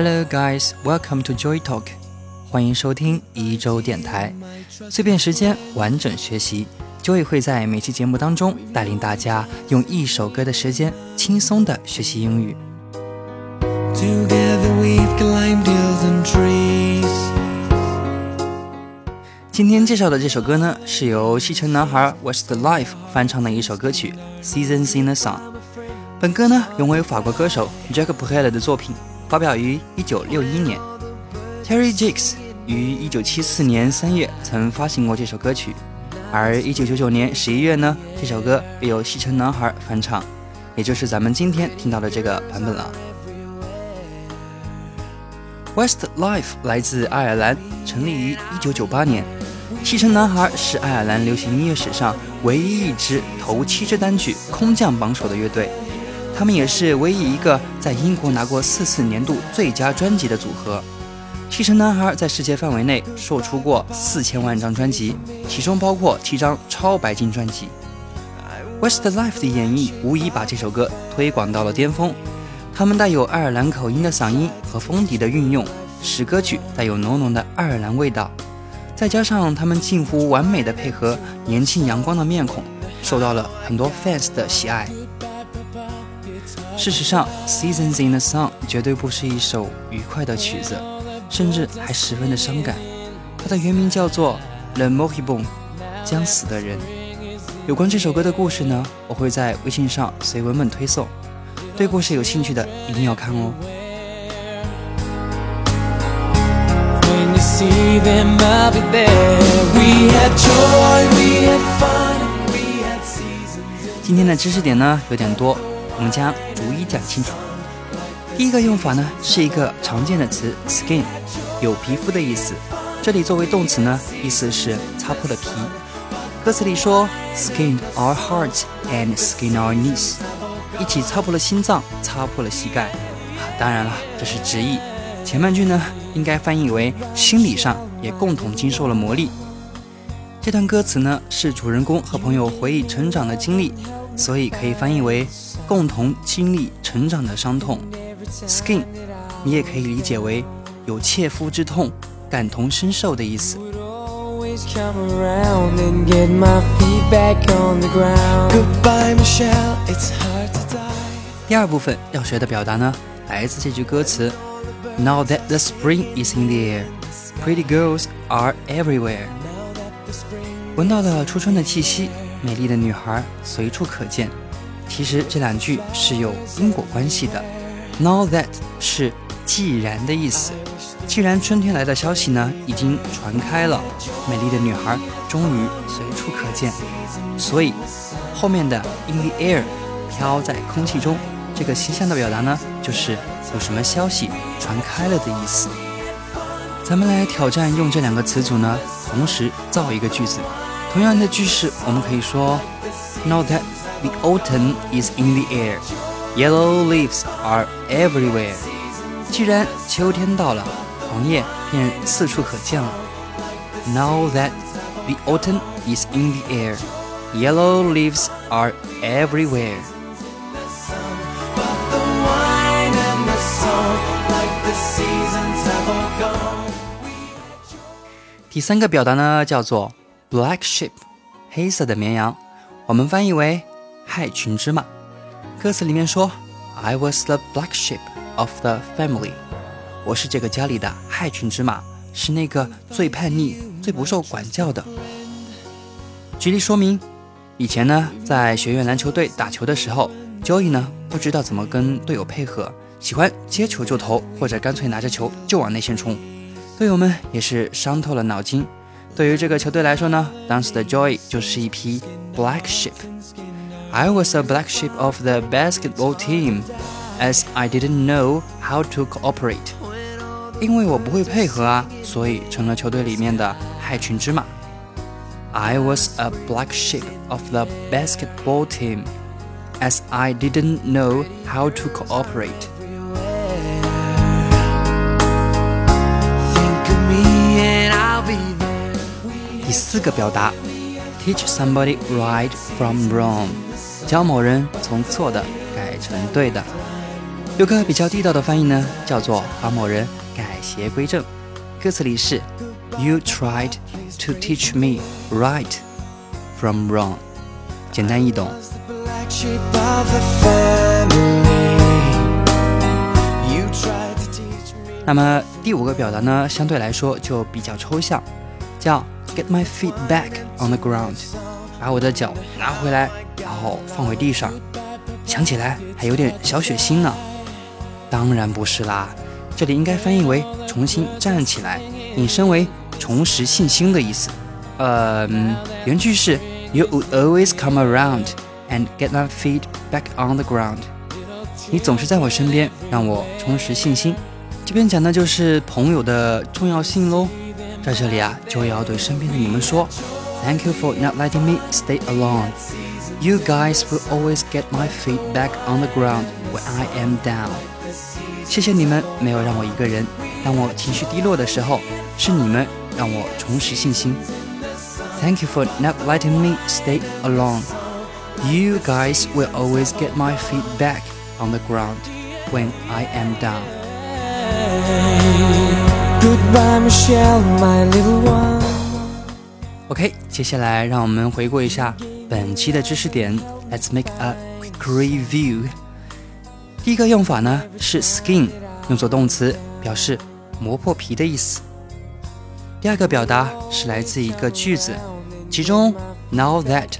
Hello guys, welcome to Joy Talk，欢迎收听一周电台，碎片时间完整学习。Joy 会在每期节目当中带领大家用一首歌的时间轻松的学习英语。今天介绍的这首歌呢，是由西城男孩 Westlife 翻唱的一首歌曲《Seasons in the Sun》。本歌呢，原为法国歌手 Jack Brel 的作品，发表于1961年。Terry Jacks 于1974年3月曾发行过这首歌曲。而一九九九年十一月呢，这首歌由西城男孩翻唱，也就是咱们今天听到的这个版本了。Westlife 来自爱尔兰，成立于一九九八年。西城男孩是爱尔兰流行音乐史上唯一一支头七支单曲空降榜首的乐队，他们也是唯一一个在英国拿过四次年度最佳专辑的组合。七城男孩在世界范围内售出过四千万张专辑，其中包括七张超白金专辑。Westlife 的演绎无疑把这首歌推广到了巅峰。他们带有爱尔兰口音的嗓音和风笛的运用，使歌曲带有浓浓的爱尔兰味道。再加上他们近乎完美的配合年轻阳光的面孔，受到了很多 fans 的喜爱。事实上，《Seasons in the Sun》绝对不是一首愉快的曲子。甚至还十分的伤感。它的原名叫做《The Moribund》，将死的人。有关这首歌的故事呢，我会在微信上随文本推送。对故事有兴趣的一定要看哦。今天的知识点呢有点多，我们将逐一讲清楚。第一个用法呢，是一个常见的词，skin，有皮肤的意思。这里作为动词呢，意思是擦破了皮。歌词里说，skin our hearts and skin our knees，一起擦破了心脏，擦破了膝盖。当然了，这是直译。前半句呢，应该翻译为心理上也共同经受了磨砺。这段歌词呢，是主人公和朋友回忆成长的经历，所以可以翻译为共同经历成长的伤痛。Skin，你也可以理解为有切肤之痛、感同身受的意思。第二部分要学的表达呢，来自这句歌词：Now that the spring is in the air, pretty girls are everywhere。闻到了初春的气息，美丽的女孩随处可见。其实这两句是有因果关系的。Now that 是既然的意思，既然春天来的消息呢已经传开了，美丽的女孩终于随处可见，所以后面的 in the air 飘在空气中，这个形象的表达呢就是有什么消息传开了的意思。咱们来挑战用这两个词组呢同时造一个句子，同样的句式我们可以说 Now that the autumn is in the air。Yellow leaves are everywhere。既然秋天到了，黄叶便四处可见了。Now that the autumn is in the air, yellow leaves are everywhere。第三个表达呢，叫做 black sheep，黑色的绵羊，我们翻译为 害群之马。歌词里面说：“I was the black sheep of the family。”我是这个家里的害群之马，是那个最叛逆、最不受管教的。举例说明：以前呢，在学院篮球队打球的时候，Joey 呢不知道怎么跟队友配合，喜欢接球就投，或者干脆拿着球就往内线冲。队友们也是伤透了脑筋。对于这个球队来说呢，当时的 Joey 就是一匹 black sheep。I was a black sheep of the basketball team, as I didn't know how to cooperate. 因为我不会配合啊，所以成了球队里面的害群之马。I was a black sheep of the basketball team, as I didn't know how to cooperate. 第四个表达，teach somebody right from wrong。 教某人从错的改成对的。有个比较地道的翻译呢，叫做把某人改邪归正。歌词里是 You tried to teach me right from wrong，简单易懂。那么第五个表达呢，相对来说就比较抽象，叫 Get my feet back on the ground，把我的脚拿回来，然后放回地上。想起来还有点小血腥呢。当然不是啦，这里应该翻译为重新站起来，引申为重拾信心的意思。呃，原句是 You would always come around and get my feet back on the ground。你总是在我身边，让我重拾信心。这边讲的就是朋友的重要性喽，在这里啊，就要对身边的你们说 ，Thank you for not letting me stay alone. You guys will always get my feet back on the ground when I am down. 谢谢你们没有让我一个人，当我情绪低落的时候，是你们让我重拾信心。Thank you for not letting me stay alone. You guys will always get my feet back on the ground when I am down. Goodbye, Michelle, my little one. OK，接下来让我们回顾一下本期的知识点。Let's make a quick review。第一个用法呢是 skin，用作动词，表示磨破皮的意思。第二个表达是来自一个句子，其中 now that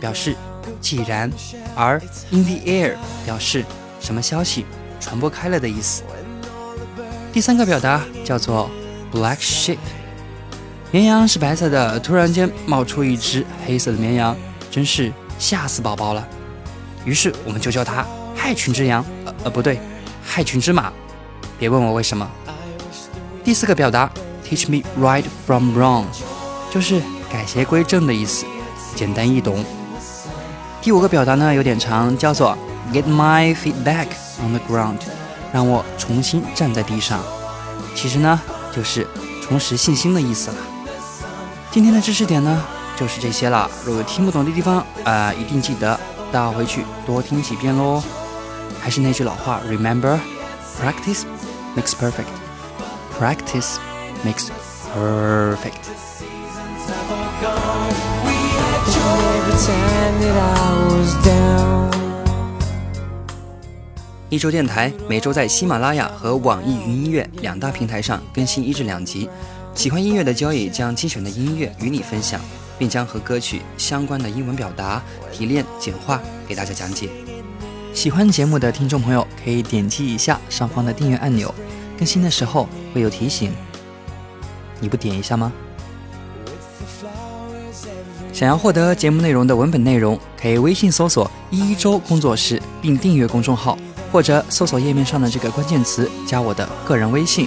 表示既然，而 in the air 表示什么消息传播开了的意思。第三个表达叫做 black sheep，绵羊是白色的，突然间冒出一只黑色的绵羊，真是吓死宝宝了。于是我们就叫它害群之羊，呃呃不对，害群之马。别问我为什么。第四个表达 teach me right from wrong，就是改邪归正的意思，简单易懂。第五个表达呢有点长，叫做 get my feet back on the ground。让我重新站在地上，其实呢，就是重拾信心的意思了。今天的知识点呢，就是这些了。如果听不懂的地方啊，一定记得倒回去多听几遍喽。还是那句老话，Remember, practice makes perfect. Practice makes perfect. 一周电台每周在喜马拉雅和网易云音乐两大平台上更新一至两集。喜欢音乐的交易将精选的音乐与你分享，并将和歌曲相关的英文表达提炼简化给大家讲解。喜欢节目的听众朋友可以点击一下上方的订阅按钮，更新的时候会有提醒。你不点一下吗？想要获得节目内容的文本内容，可以微信搜索“一周工作室”并订阅公众号。或者搜索页面上的这个关键词，加我的个人微信，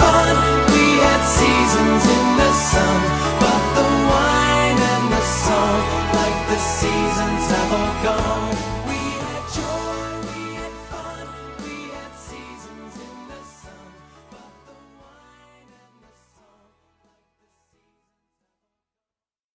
fun. We had seasons in the